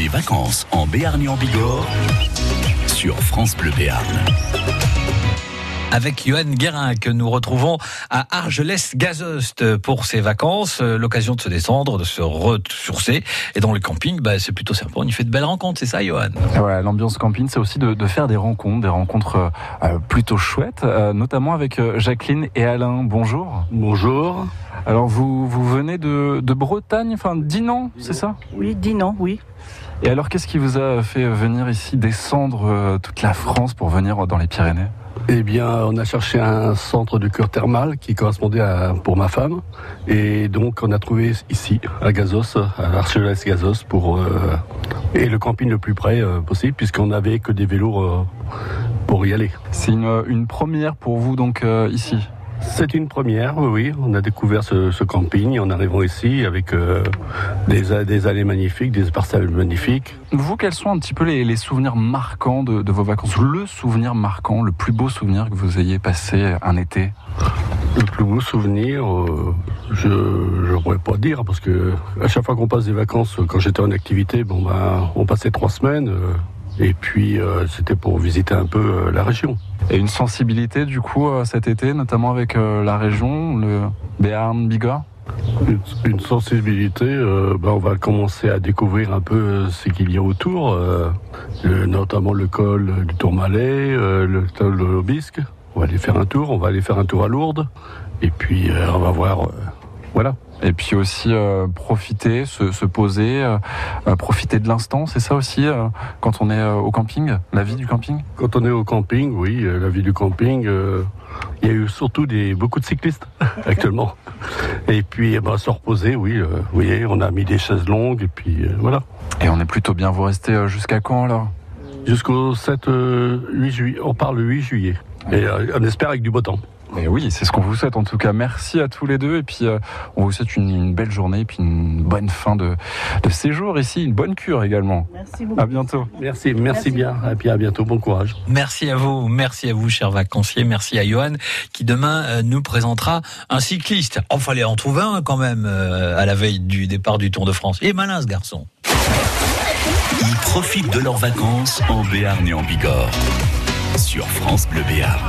Mes vacances en Béarn et en Bigorre sur France Bleu Béarn avec Johan Guérin que nous retrouvons à Argelès-Gazost pour ses vacances. Euh, l'occasion de se descendre, de se ressourcer. Et dans le camping, bah, c'est plutôt sympa. On y fait de belles rencontres, c'est ça, Johan? Voilà, l'ambiance camping, c'est aussi de, de, faire des rencontres, des rencontres euh, euh plutôt chouettes, euh, notamment avec Jacqueline et Alain. Bonjour. Bonjour. Alors, vous, vous venez de, de Bretagne, enfin Dinan, c'est ça? Oui, Dinan, oui. Et alors, qu'est-ce qui vous a fait venir ici, descendre toute la France pour venir dans les Pyrénées? Eh bien, on a cherché un centre de cure thermal qui correspondait à, pour ma femme. Et donc, on a trouvé ici, à Gazos, à l'Archelès Gazos, pour, euh, et le camping le plus près euh, possible, puisqu'on n'avait que des vélos euh, pour y aller. C'est une, une, première pour vous, donc, euh, ici? C'est une première, oui, On a découvert ce, ce camping en arrivant ici avec euh, des, des, allées magnifiques, des parcelles magnifiques. Vous, quels sont un petit peu les, les souvenirs marquants de, de, vos vacances Le souvenir marquant, le plus beau souvenir que vous ayez passé un été le plus beau souvenir, euh, je ne pourrais pas dire parce que à chaque fois qu'on passe des vacances, quand j'étais en activité, bon ben, on passait trois semaines. Euh, et puis euh, c'était pour visiter un peu la région. Et une sensibilité du coup euh, cet été, notamment avec la région, le Béarn, Bigorre? Une, sensibilité, euh, ben on va commencer à découvrir un peu ce qu'il y a autour, euh, notamment le col du Tourmalet, euh, le col de l'Obisque. On va aller faire un tour, on va aller faire un tour à Lourdes, et puis on va voir, voilà et puis aussi euh, profiter, se, se poser, euh, profiter de l'instant, c'est ça aussi euh, quand on est au camping, la vie du camping? Quand on est au camping, oui, la vie du camping, il y a eu surtout des, beaucoup de cyclistes actuellement. Et puis eh ben, se reposer, oui, vous voyez, on a mis des chaises longues et puis voilà. Et on est plutôt bien, vous restez jusqu'à quand alors? Jusqu'au 7, 8 juillet, on part le 8 juillet. Et on espère avec du beau temps. Et oui, c'est ce qu'on vous souhaite en tout cas. Merci à tous les deux et puis euh, on vous souhaite une, une, belle journée et puis une bonne fin de, de, séjour ici, une bonne cure également. Merci beaucoup. À bientôt. Merci, merci, merci bien. Et puis à bientôt, bon courage. Merci à vous, merci à vous, chers vacanciers. Merci à Johan qui demain euh, nous présentera un cycliste. Oh, fallait en trouver un quand même euh, à la veille du départ du Tour de France. Il est malin ce garçon. Ils profitent de leurs vacances en Béarn et en Bigorre sur France Bleu Béarn.